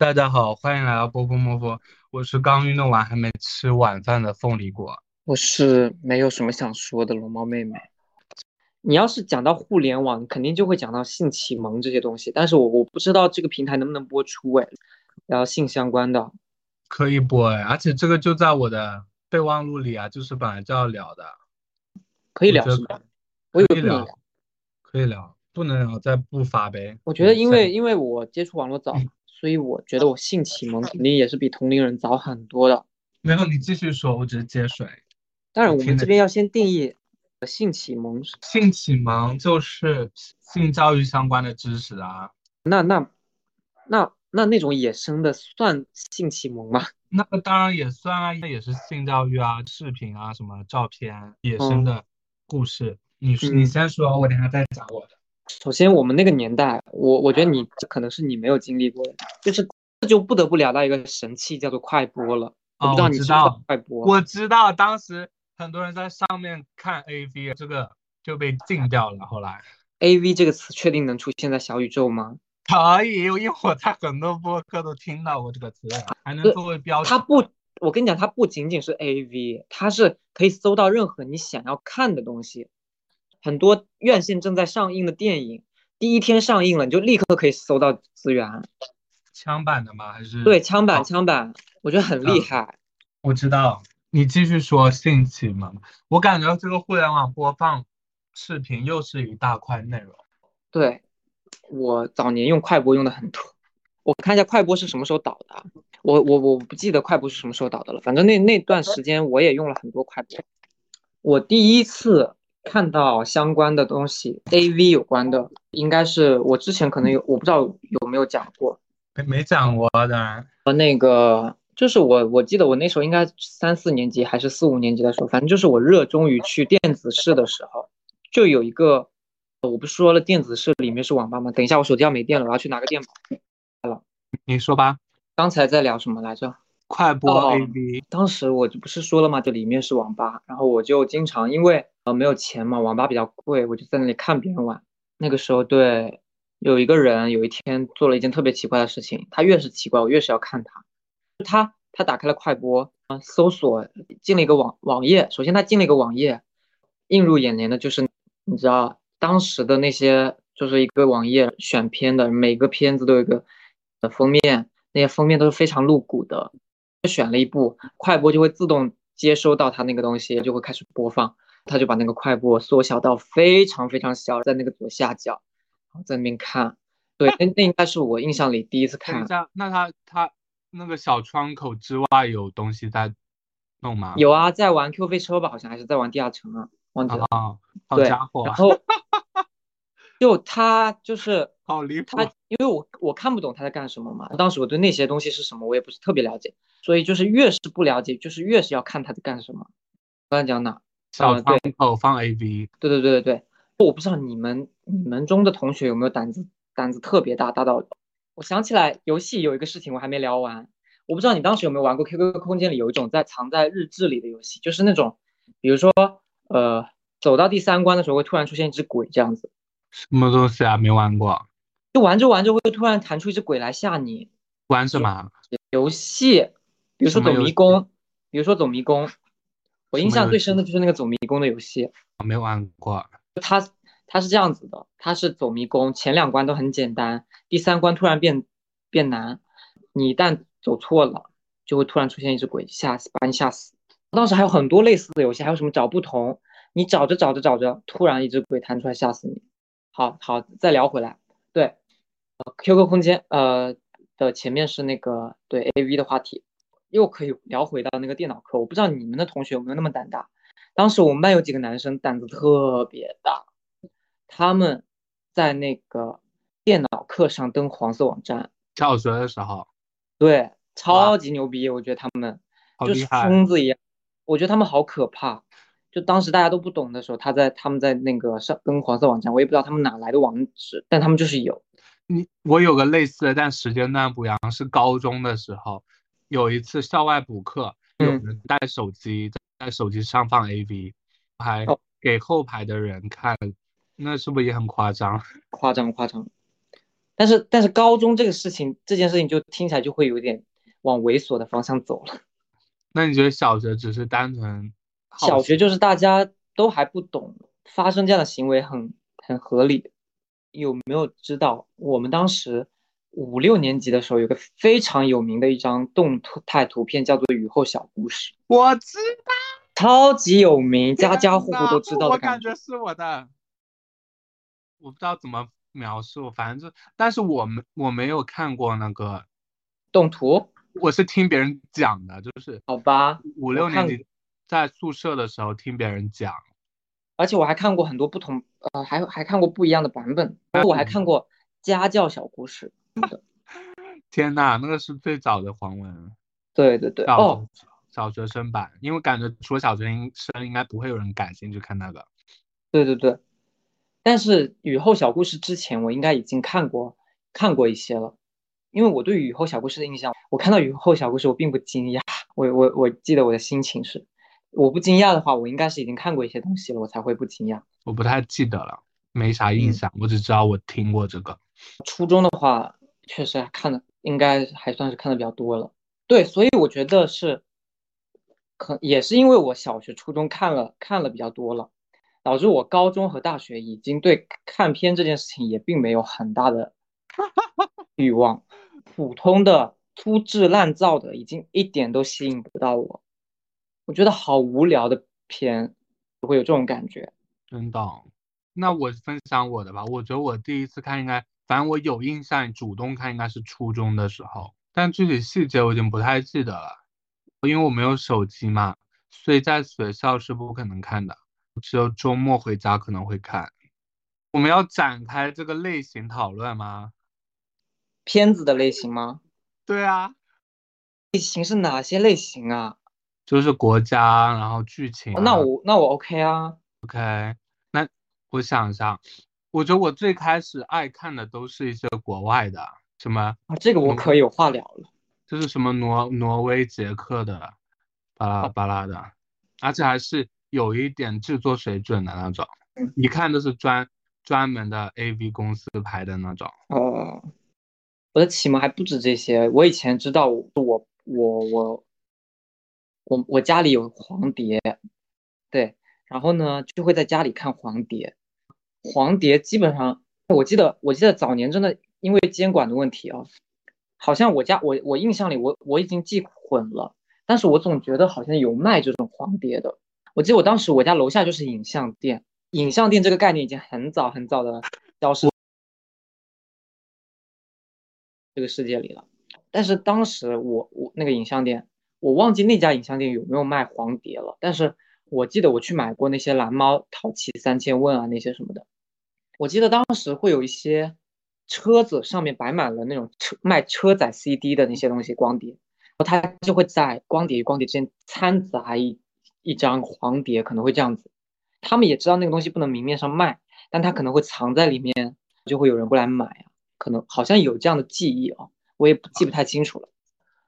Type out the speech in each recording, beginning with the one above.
大家好，欢迎来到波波摸波，我是刚运动完还没吃晚饭的凤梨果。我是没有什么想说的龙猫妹妹。你要是讲到互联网，肯定就会讲到性启蒙这些东西，但是我我不知道这个平台能不能播出哎，然后性相关的可以播哎，而且这个就在我的备忘录里啊，就是本来就要聊的，可以聊是吧？可以聊不能聊。，可以聊，不能聊再不发呗。我觉得因嗯为因为我接触网络早，所以我觉得我性启蒙肯定也是比同龄人早很多的。没有你继续说，我只是接水。当然，我们这边要先定义性启蒙性启蒙就是性教育相关的知识啊，那那那那那种野生的算性启蒙吗？那个当然也算啊，那也是性教育啊，视频啊，什么照片、野生嗯的故事。你嗯你先说，我等下再讲我的。首先，我们那个年代，我我觉得你可能是你没有经历过的，就是这就不得不聊到一个神器，叫做快播了。我哦不知道你知道快播？我知道当时很多人在上面看 AV，这个就被禁掉了。后来 A V 这个词确定能出现在小宇宙吗？可以，因为我在很多播客都听到过这个词，还能作为标题。它不，我跟你讲，它不仅仅是 A V，它是可以搜到任何你想要看的东西。很多院线正在上映的电影，第一天上映了，你就立刻可以搜到资源。枪版的吗？还是对，枪版，哦枪版，我觉得很厉嗯害。我知道，你继续说性启蒙。我感觉这个互联网播放视频又是一大块内容。对，我早年用快播用的很多。我看一下快播是什么时候倒的啊，我我我不记得快播是什么时候倒的了。反正那那段时间我也用了很多快播。我第一次看到相关的东西，AV 有关的，应该是我之前可能有，我不知道有没有讲过。没没讲过，当然。呃，那个就是我，我记得我那时候应该三四年级还是四五年级的时候，反正就是我热衷于去电子室的时候，就有一个，我不是说了电子室里面是网吧吗？等一下，我手机要没电了，我要去拿个电宝。你说吧，刚才在聊什么来着？快播哦 AV，当时我就不是说了吗？这里面是网吧，然后我就经常因为呃没有钱嘛，网吧比较贵，我就在那里看别人玩。那个时候对，有一个人有一天做了一件特别奇怪的事情，他越是奇怪，我越是要看他。他他打开了快播，啊，搜索进了一个网网页，首先他进了一个网页，映入眼帘的就是你知道当时的那些就是一个网页选片的，每个片子都有一个呃封面，那些封面都是非常露骨的。选了一部快播，就会自动接收到它那个东西，就会开始播放。他就把那个快播缩小到非常非常小，在那个左下角，然后在那边看。对，那那应该是我印象里第一次看。一，那他他那个小窗口之外有东西在弄吗？有啊，在玩 Q 飞车吧，好像还是在玩地下城啊，忘记了。啊，好，家伙啊，然后 就他就是 好离谱他，因为我我看不懂他在干什么嘛，当时我对那些东西是什么我也不是特别了解，所以就是越是不了解，就是越是要看他在干什么。刚才讲哪？小呃，对。窗口放 AV，对对对对对，我不知道你们你们中的同学有没有胆子胆子特别大，大到我想起来游戏有一个事情我还没聊完，我不知道你当时有没有玩过 QQ 空间里有一种在藏在日志里的游戏，就是那种比如说呃走到第三关的时候会突然出现一只鬼这样子，什么东西啊？没玩过，就玩着玩着会突然弹出一只鬼来吓你。玩什么？游戏，比如说走迷宫，比如说走迷宫，我印象最深的就是那个走迷宫的游戏。我没玩过。它它是这样子的，它是走迷宫，前两关都很简单，第三关突然变变难，你一旦走错了，就会突然出现一只鬼，吓死，把你吓死。当时还有很多类似的游戏，还有什么找不同，你找着找着找着，突然一只鬼弹出来吓死你。好好，再聊回来，对，呃，QQ 空间呃的前面是那个对 AV 的话题，又可以聊回到那个电脑课。我不知道你们的同学有没有那么胆大，当时我们班有几个男生胆子特别大，他们在那个电脑课上登黄色网站，小学的时候，对，超级牛逼，我觉得他们就是。疯子一样，我觉得他们好可怕。就当时大家都不懂的时候，他在他们在那个上登黄色网站，我也不知道他们哪来的网址，但他们就是有。你我有个类似的，但时间段不一样，是高中的时候，有一次校外补课，有嗯人带手机在手机上放 AV，还哦给后排的人看，那是不是也很夸张？夸张夸张。但是但是高中这个事情，这件事情就听起来就会有点往猥琐的方向走了。那你觉得小学只是单纯？小学就是大家都还不懂，发生这样的行为很很合理。有没有知道我们当时五六年级的时候有个非常有名的一张动态图片，叫做《雨后小故事》。我知道，超级有名，家家户户都知道的感觉。是我的，我不知道怎么描述，反正就，但是我没我没有看过那个动图，我是听别人讲的，就是好吧，五六年级在宿舍的时候听别人讲。而且我还看过很多不同，呃，还还看过不一样的版本。然后我还看过家教小故事。天呐，那个是最早的黄文。对对对。哦，小学生版，因为感觉除了小学生，应该不会有人感兴趣看那个。对对对。但是雨后小故事之前，我应该已经看过看过一些了。因为我对雨后小故事的印象，我看到雨后小故事，我并不惊讶。我我我记得我的心情是。我不惊讶的话，我应该是已经看过一些东西了，我才会不惊讶。我不太记得了，没啥印象，我只知道我听过这个。初中的话，确实看的应该还算是看的比较多了。对，所以我觉得是，可也是因为我小学、初中看了看了比较多了，导致我高中和大学已经对看片这件事情也并没有很大的 欲望。普通的粗制滥造的，已经一点都吸引不到我。我觉得好无聊的片，会有这种感觉。真的？那我分享我的吧。我觉得我第一次看应该，反正我有印象，主动看应该是初中的时候，但具体细节我已经不太记得了，因为我没有手机嘛，所以在学校是不可能看的，只有周末回家可能会看。我们要展开这个类型讨论吗？片子的类型吗？对啊。类型是哪些类型啊？就是国家，然后剧情。那我那我 OK 啊，OK。那我想一下，我觉得我最开始爱看的都是一些国外的，什么啊？这个我可以有话聊了。就是什么挪挪威、捷克的，巴拉巴拉的，而且还是有一点制作水准的那种，一看都是专专门的 AV 公司拍的那种。哦，我的启蒙还不止这些，我以前知道，我我我。我我家里有黄碟，对，然后呢就会在家里看黄碟。黄碟基本上，我记得我记得早年真的因为监管的问题啊，好像我家我我印象里我我已经记混了，但是我总觉得好像有卖这种黄碟的。我记得我当时我家楼下就是影像店，影像店这个概念已经很早很早的消失这个世界里了。但是当时我我那个影像店。我忘记那家影像店有没有卖黄碟了，但是我记得我去买过那些蓝猫、淘气三千问啊那些什么的。我记得当时会有一些车子上面摆满了那种车卖车载 CD 的那些东西光碟，然后他就会在光碟与光碟之间掺杂一一张黄碟，可能会这样子。他们也知道那个东西不能明面上卖，但他可能会藏在里面，就会有人过来买啊。可能好像有这样的记忆啊，我也不记不太清楚了。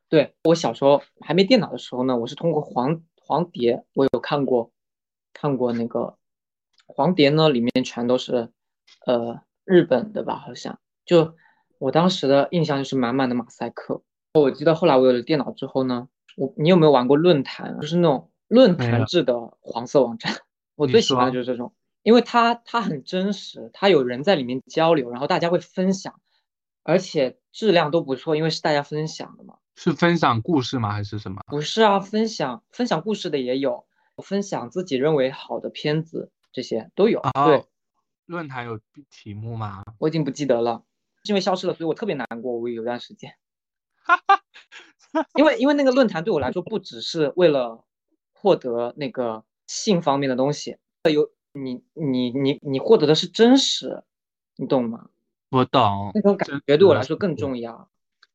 对我小时候还没电脑的时候呢，我是通过黄黄碟，我有看过，看过那个黄碟呢，里面全都是呃日本的吧，好像就我当时的印象就是满满的马赛克。我记得后来我有了电脑之后呢，我你有没有玩过论坛？就是那种论坛制的黄色网站，我最喜欢的就是这种，因为它它很真实，它有人在里面交流，然后大家会分享，而且质量都不错，因为是大家分享的嘛。是分享故事吗？还是什么？不是啊，分享分享故事的也有，分享自己认为好的片子，这些都有。对，论坛有题目吗？我已经不记得了，因为消失了，所以我特别难过。我有段时间，哈哈因为因为那个论坛对我来说不只是为了获得那个性方面的东西，有你你你你获得的是真实，你懂吗？我懂，那种感觉对我来说更重要。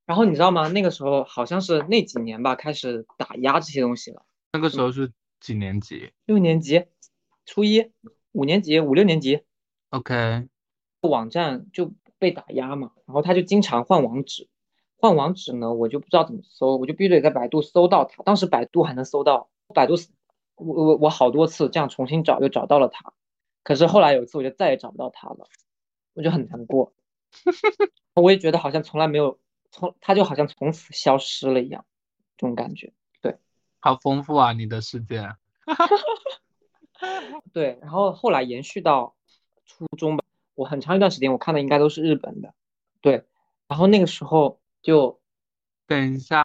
然后你知道吗？那个时候好像是那几年吧，开始打压这些东西了。那个时候是几年级？六年级，初一，五年级，五六年级。OK，网站就被打压嘛，然后他就经常换网址，换网址呢，我就不知道怎么搜，我就必须得在百度搜到他。当时百度还能搜到，百度我我我好多次这样重新找，又找到了他。可是后来有一次，我就再也找不到他了，我就很难过。我也觉得好像从来没有从，他就好像从此消失了一样，这种感觉。对，好丰富啊，你的世界。对，然后后来延续到初中吧，我很长一段时间我看的应该都是日本的。对，然后那个时候就，等一下，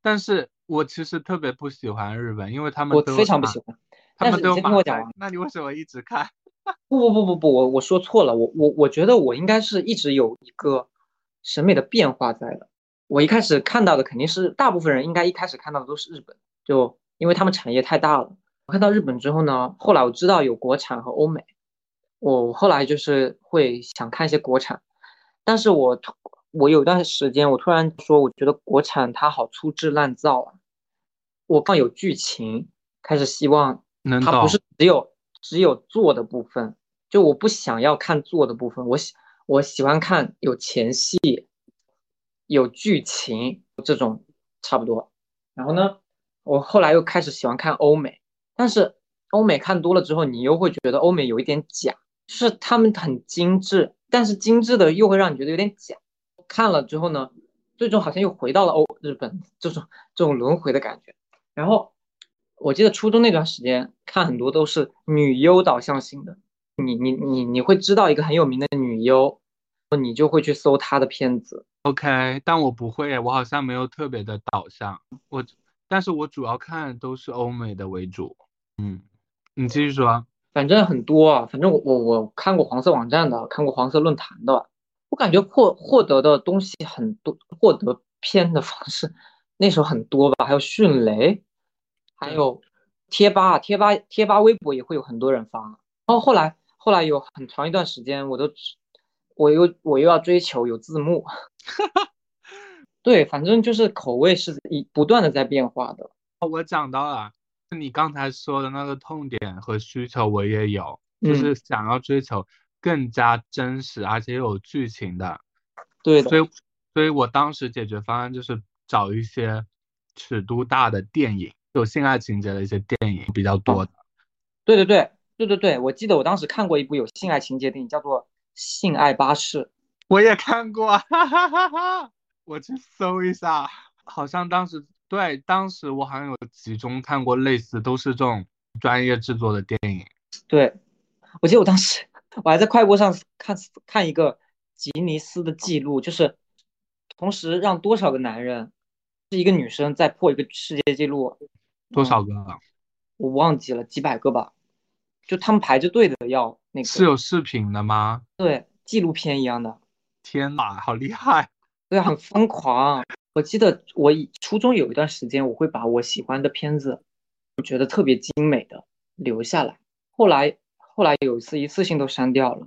但是我其实特别不喜欢日本，因为他们我非常不喜欢。他们都先听我讲完。那你为什么一直看？不不不不不，我我说错了，我我我觉得我应该是一直有一个审美的变化在的。我一开始看到的肯定是大部分人应该一开始看到的都是日本，就因为他们产业太大了。我看到日本之后呢，后来我知道有国产和欧美，我后来就是会想看一些国产，但是我我有段时间我突然说，我觉得国产它好粗制滥造啊，我放有剧情，开始希望它不是只有。只有做的部分，就我不想要看做的部分，我喜我喜欢看有前戏、有剧情这种差不多。然后呢，我后来又开始喜欢看欧美，但是欧美看多了之后，你又会觉得欧美有一点假，就是他们很精致，但是精致的又会让你觉得有点假。看了之后呢，最终好像又回到了欧日本这种这种轮回的感觉，然后。我记得初中那段时间看很多都是女优导向型的，你你你你会知道一个很有名的女优，你就会去搜他的片子。OK，但我不会，我好像没有特别的导向，我但是我主要看都是欧美的为主。嗯，你继续说。反正很多啊，反正我我我看过黄色网站的，看过黄色论坛的，我感觉获获得的东西很多，获得片的方式那时候很多吧，还有迅雷。还有贴吧，贴吧，贴吧，微博也会有很多人发。然后后来，后来有很长一段时间，我都，我又我又要追求有字幕。对，反正就是口味是一不断的在变化的。我讲到了你刚才说的那个痛点和需求，我也有，就是想要追求更加真实而且有剧情的。对，所以，所以我当时解决方案就是找一些尺度大的电影。有性爱情节的一些电影比较多的，对对对对对对，我记得我当时看过一部有性爱情节电影，叫做《性爱巴士》，我也看过，哈哈哈哈我去搜一下，好像当时对，当时我好像有集中看过类似，都是这种专业制作的电影。对，我记得我当时我还在快播上看看一个吉尼斯的记录，就是同时让多少个男人是一个女生在破一个世界纪录。多少个？我忘记了，几百个吧。就他们排着队的要那个。是有视频的吗？对，纪录片一样的。天哪，好厉害！对，很疯狂。我记得我初中有一段时间，我会把我喜欢的片子，我觉得特别精美的留下来。后来，后来有一次一次性都删掉了。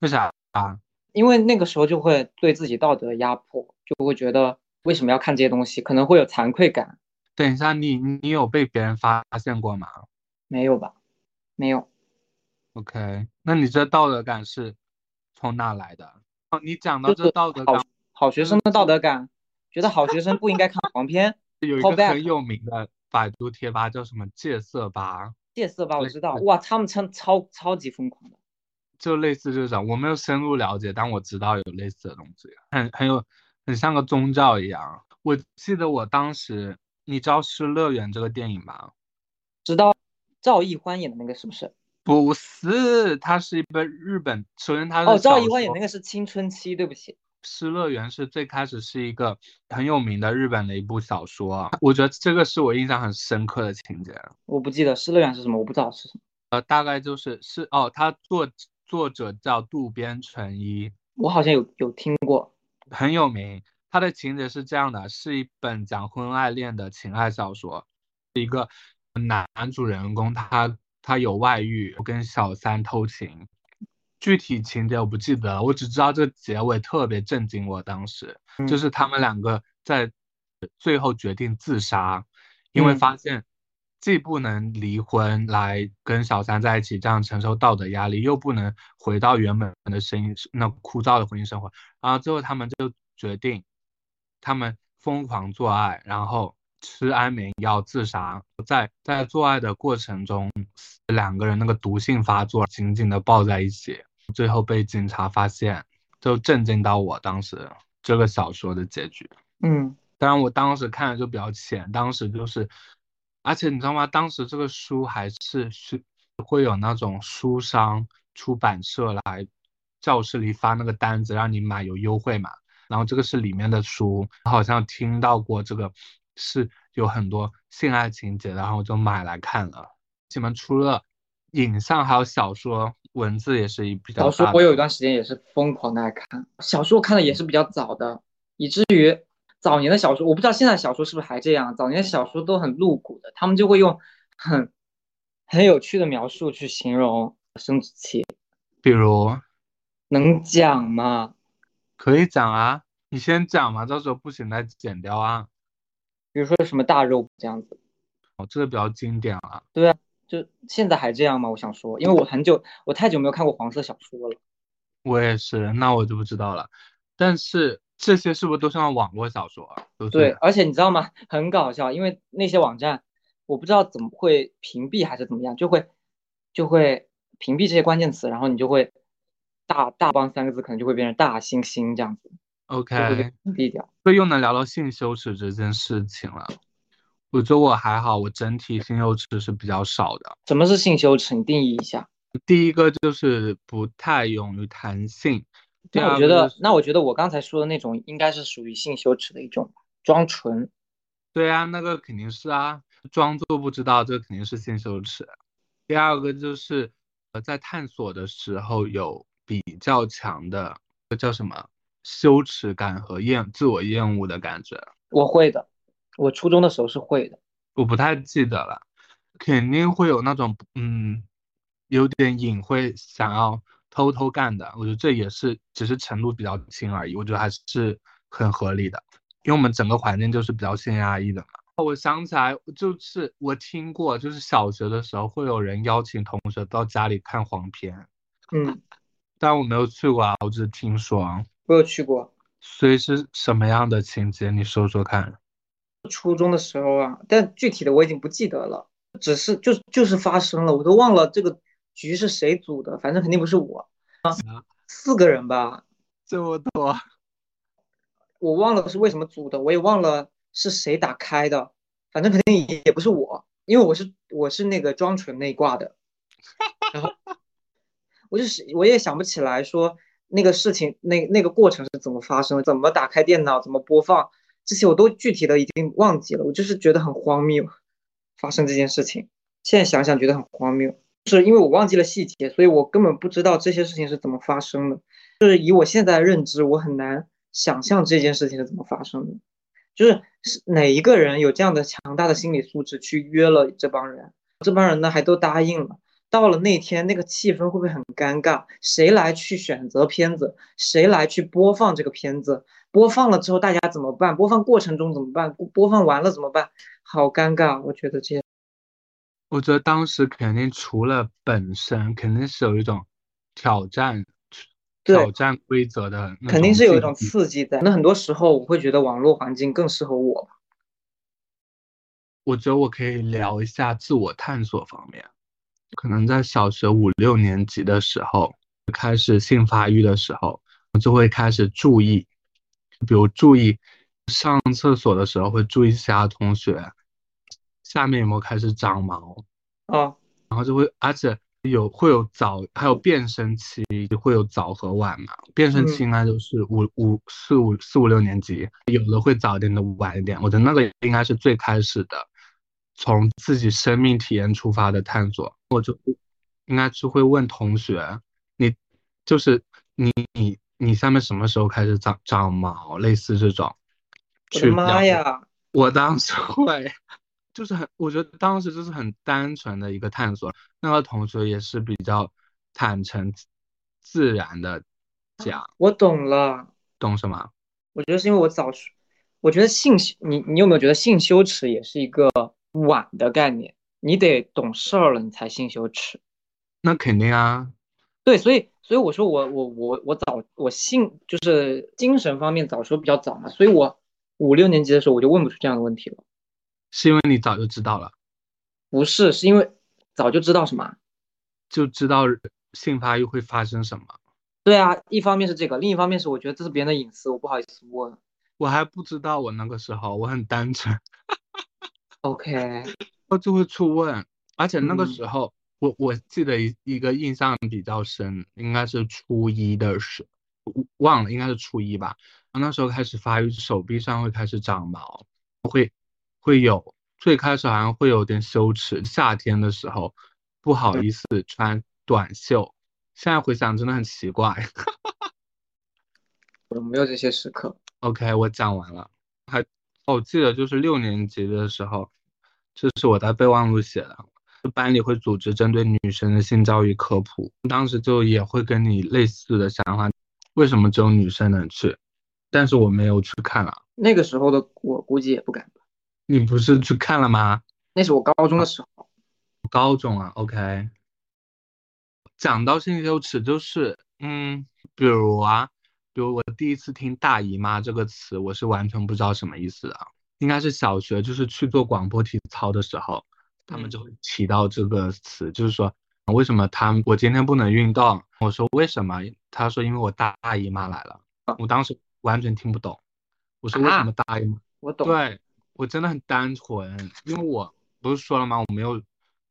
为啥啊？因为那个时候就会对自己道德压迫，就会觉得为什么要看这些东西，可能会有惭愧感。等一下，你你有被别人发现过吗？没有吧，没有。OK，那你这道德感是从哪来的？哦，你讲到这道德感，好学生的道德感，觉得好学生不应该看黄片。有一个很有名的百度贴吧叫什么“戒色吧”？戒色吧，我知道。哇，他们称超超级疯狂的，就类似这种，我没有深入了解，但我知道有类似的东西，很很有，很像个宗教一样。我记得我当时。你知道《失乐园》这个电影吧？知道，赵奕欢演的那个是不是？不是，它是一本日本。首先，它是哦，赵一欢演那个是青春期。对不起，《失乐园》是最开始是一个很有名的日本的一部小说。我觉得这个是我印象很深刻的情节。我不记得《失乐园》是什么，我不知道是什么。呃，大概就是是哦，他作作者叫渡边淳一，我好像有有听过，很有名。它的情节是这样的，是一本讲婚外恋的情爱小说，一个男主人公他他有外遇，跟小三偷情，具体情节我不记得了，我只知道这个结尾特别震惊我当时，就是他们两个在最后决定自杀，因为发现既不能离婚来跟小三在一起，这样承受道德压力，又不能回到原本的声音那枯燥的婚姻生活，然后最后他们就决定。他们疯狂做爱，然后吃安眠药自杀。在在做爱的过程中，两个人那个毒性发作，紧紧的抱在一起，最后被警察发现。就震惊到我当时这个小说的结局。嗯，当然我当时看的就比较浅，当时就是，而且你知道吗？当时这个书还是是会有那种书商出版社来教室里发那个单子让你买有优惠嘛。然后这个是里面的书，好像听到过这个是有很多性爱情节，然后我就买来看了。你们除了影像还有小说，文字也是一比较。小说我有一段时间也是疯狂的爱看小说我，看的也是比较早的，以至于早年的小说，我不知道现在小说是不是还这样。早年的小说都很露骨的，他们就会用很很有趣的描述去形容生殖器，比如能讲吗？可以讲啊，你先讲嘛，到时候不行再剪掉啊。比如说什么大肉这样子，哦，这个比较经典了。对啊，就现在还这样吗？我想说，因为我很久，我太久没有看过黄色小说了。我也是，那我就不知道了。但是这些是不是都像网络小说啊？对，而且你知道吗？很搞笑，因为那些网站，我不知道怎么会屏蔽还是怎么样，就会就会屏蔽这些关键词，然后你就会。大大帮三个字可能就会变成大猩猩这样子，OK，低调。所以又能聊到性羞耻这件事情了。我觉得我还好，我整体性羞耻是比较少的。什么是性羞耻？你定义一下。第一个就是不太勇于谈性。那我觉得，那我觉得我刚才说的那种应该是属于性羞耻的一种，装纯。对啊，那个肯定是啊，装作不知道，这肯定是性羞耻。第二个就是呃，在探索的时候有。比较强的，叫什么？羞耻感和厌自我厌恶的感觉。我会的，我初中的时候是会的，我不太记得了，肯定会有那种嗯，有点隐晦想要偷偷干的。我觉得这也是只是程度比较轻而已，我觉得还是很合理的，因为我们整个环境就是比较性压抑的嘛。我想起来，就是我听过，就是小学的时候会有人邀请同学到家里看黄片，嗯。但我没有去过啊，我只是听说。我有去过，所以是什么样的情节？你说说看。初中的时候啊，但具体的我已经不记得了，只是就就是发生了，我都忘了这个局是谁组的，反正肯定不是我。啊，四个人吧，这么多，我忘了是为什么组的，我也忘了是谁打开的，反正肯定也不是我，因为我是我是那个装纯那一挂的，然后。我就是我也想不起来说那个事情那那个过程是怎么发生的，怎么打开电脑，怎么播放这些我都具体的已经忘记了。我就是觉得很荒谬，发生这件事情，现在想想觉得很荒谬，是因为我忘记了细节，所以我根本不知道这些事情是怎么发生的。就是以我现在认知，我很难想象这件事情是怎么发生的。就是是哪一个人有这样的强大的心理素质去约了这帮人，这帮人呢还都答应了。到了那天，那个气氛会不会很尴尬？谁来去选择片子？谁来去播放这个片子？播放了之后大家怎么办？播放过程中怎么办？播放完了怎么办？好尴尬，我觉得这些。我觉得当时肯定除了本身，肯定是有一种挑战，挑战规则的，肯定是有一种刺激的。那很多时候我会觉得网络环境更适合我。我觉得我可以聊一下自我探索方面。可能在小学五六年级的时候，开始性发育的时候，就会开始注意，比如注意上厕所的时候会注意其他同学下面有没有开始长毛啊，然后就会，而且有会有早，还有变声期，会有早和晚嘛。变声期应该就是五五四五四五六年级，有的会早一点的，晚一点。我觉得那个应该是最开始的。从自己生命体验出发的探索，我就应该是会问同学，你就是你你你下面什么时候开始长长毛？类似这种。我的妈呀！我当时会，就是很，我觉得当时就是很单纯的一个探索。那个同学也是比较坦诚自然的讲。我懂了。懂什么？我觉得是因为我早，我觉得性你你有没有觉得性羞耻也是一个？晚的概念，你得懂事儿了，你才性羞耻。那肯定啊，对，所以所以我说我我我我早我性就是精神方面早熟比较早嘛，所以我五六年级的时候我就问不出这样的问题了。是因为你早就知道了？不是，是因为早就知道什么？就知道性发育会发生什么？对啊，一方面是这个，另一方面是我觉得这是别人的隐私，我不好意思问。我还不知道我那个时候我很单纯。OK，我就会出问，而且那个嗯时候，我我记得一一个印象比较深，应该是初一的时，忘了应该是初一吧。那时候开始发育，手臂上会开始长毛，会会有，最开始好像会有点羞耻，夏天的时候不好意思穿短袖，现在回想真的很奇怪。我没有这些时刻。OK，我讲完了。我记得就是六年级的时候，这是我在备忘录写的。班里会组织针对女生的性教育科普，当时就也会跟你类似的想法，为什么只有女生能去？但是我没有去看啊。那个时候的我估计也不敢吧。你不是去看了吗？那是我高中的时候。高中啊，OK。讲到性羞耻，就是嗯，比如啊，比如我第一次听“大姨妈”这个词，我是完全不知道什么意思的。应该是小学，就是去做广播体操的时候，他们就会提到这个词，就是说为什么他我今天不能运动？我说为什么？他说因为我大姨妈来了。我当时完全听不懂，我说为什么大姨妈？我懂。对我真的很单纯，因为我不是说了吗？我没有，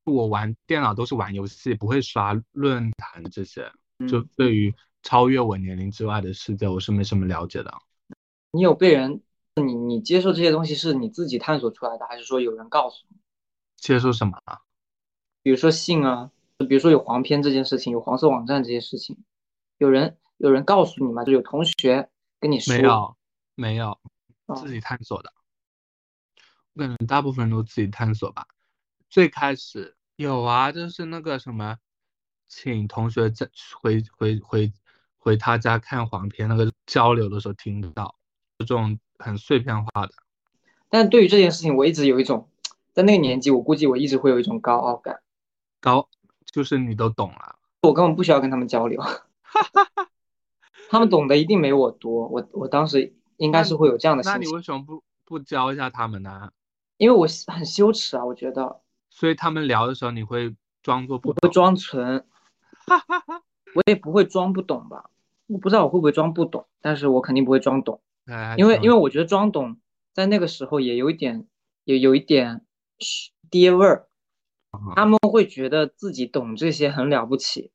我玩电脑都是玩游戏，不会刷论坛这些。就对于超越我年龄之外的世界，我是没什么了解的。你有被人，你你接受这些东西是你自己探索出来的，还是说有人告诉你？接受什么啊？比如说性啊，比如说有黄片这件事情，有黄色网站这些事情，有人有人告诉你吗？就有同学跟你说？没有，没有，哦自己探索的。我感觉大部分人都自己探索吧。最开始有啊，就是那个什么，请同学在回回回回他家看黄片那个交流的时候听到，这种很碎片化的。但对于这件事情，我一直有一种，在那个年纪，我估计我一直会有一种高傲感。高就是你都懂了，我根本不需要跟他们交流，他们懂得一定没我多。我我当时应该是会有这样的心情。那你为什么不不教一下他们呢？因为我很羞耻啊，我觉得。所以他们聊的时候，你会装作不懂？我会装纯，哈哈我也不会装不懂吧？我不知道我会不会装不懂，但是我肯定不会装懂，因为因为我觉得装懂在那个时候也有一点，也有一点爹味儿。他们会觉得自己懂这些很了不起，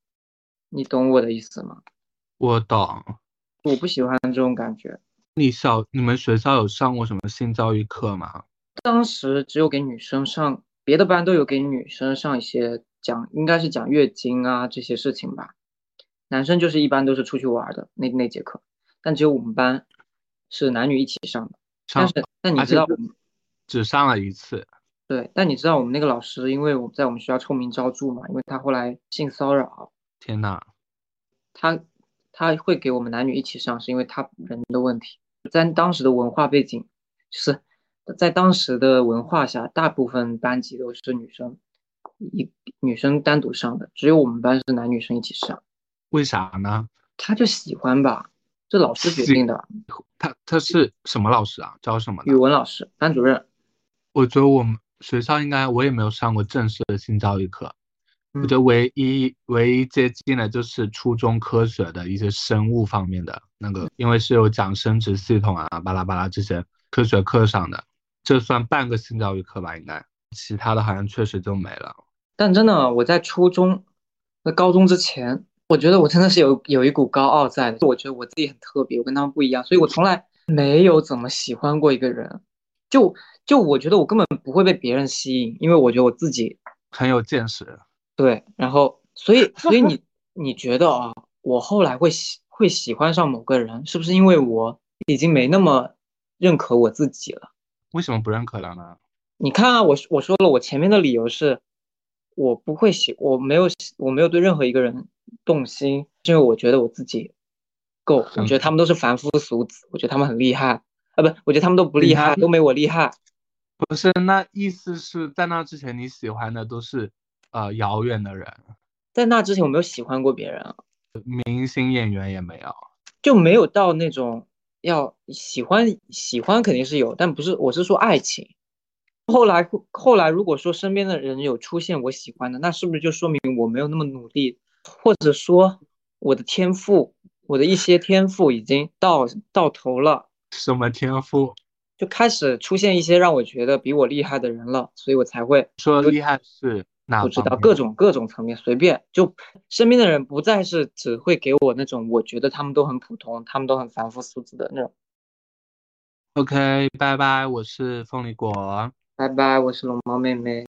你懂我的意思吗？我懂，我不喜欢这种感觉。你小你们学校有上过什么性教育课吗？当时只有给女生上，别的班都有给女生上一些讲，应该是讲月经啊这些事情吧。男生就是一般都是出去玩的那那节课，但只有我们班是男女一起上的。上但是但你知道我们只上了一次。对，但你知道我们那个老师，因为我在我们学校臭名昭著嘛，因为他后来性骚扰。天呐，他他会给我们男女一起上，是因为他人的问题。在当时的文化背景，就是在当时的文化下，大部分班级都是女生一女生单独上的，只有我们班是男女生一起上。为啥呢？他就喜欢吧，这老师决定的。他他是什么老师啊？教什么的？语文老师，班主任。我觉得我们学校应该我也没有上过正式的性教育课。嗯我觉得唯一唯一接近的就是初中科学的一些生物方面的那个，因为是有讲生殖系统啊、巴拉巴拉这些科学课上的，这算半个性教育课吧，应该。其他的好像确实就没了。但真的，我在初中、在高中之前，我觉得我真的是有有一股高傲在的。我觉得我自己很特别，我跟他们不一样，所以我从来没有怎么喜欢过一个人。就就我觉得我根本不会被别人吸引，因为我觉得我自己很有见识。对，然后所以所以你你觉得啊，我后来会喜会喜欢上某个人，是不是因为我已经没那么认可我自己了？为什么不认可了呢？你看啊，我我说了，我前面的理由是，我不会喜，我没有我没有对任何一个人动心，是因为我觉得我自己够，我觉得他们都是凡夫俗子，我觉得他们很厉害。啊，不，我觉得他们都不厉害，都没我厉害。不是，那意思是在那之前你喜欢的都是呃遥远的人，在那之前我没有喜欢过别人啊，明星演员也没有，就没有到那种要喜欢喜欢肯定是有，但不是，我是说爱情。后来后来如果说身边的人有出现我喜欢的，那是不是就说明我没有那么努力，或者说我的天赋我的一些天赋已经到到头了，什么天赋？就开始出现一些让我觉得比我厉害的人了，所以我才会说厉害是哪？不知道各种各种层面，随便就身边的人不再是只会给我那种我觉得他们都很普通，他们都很凡夫俗子的那种。OK，拜拜，我是凤梨果。拜拜，我是龙猫妹妹。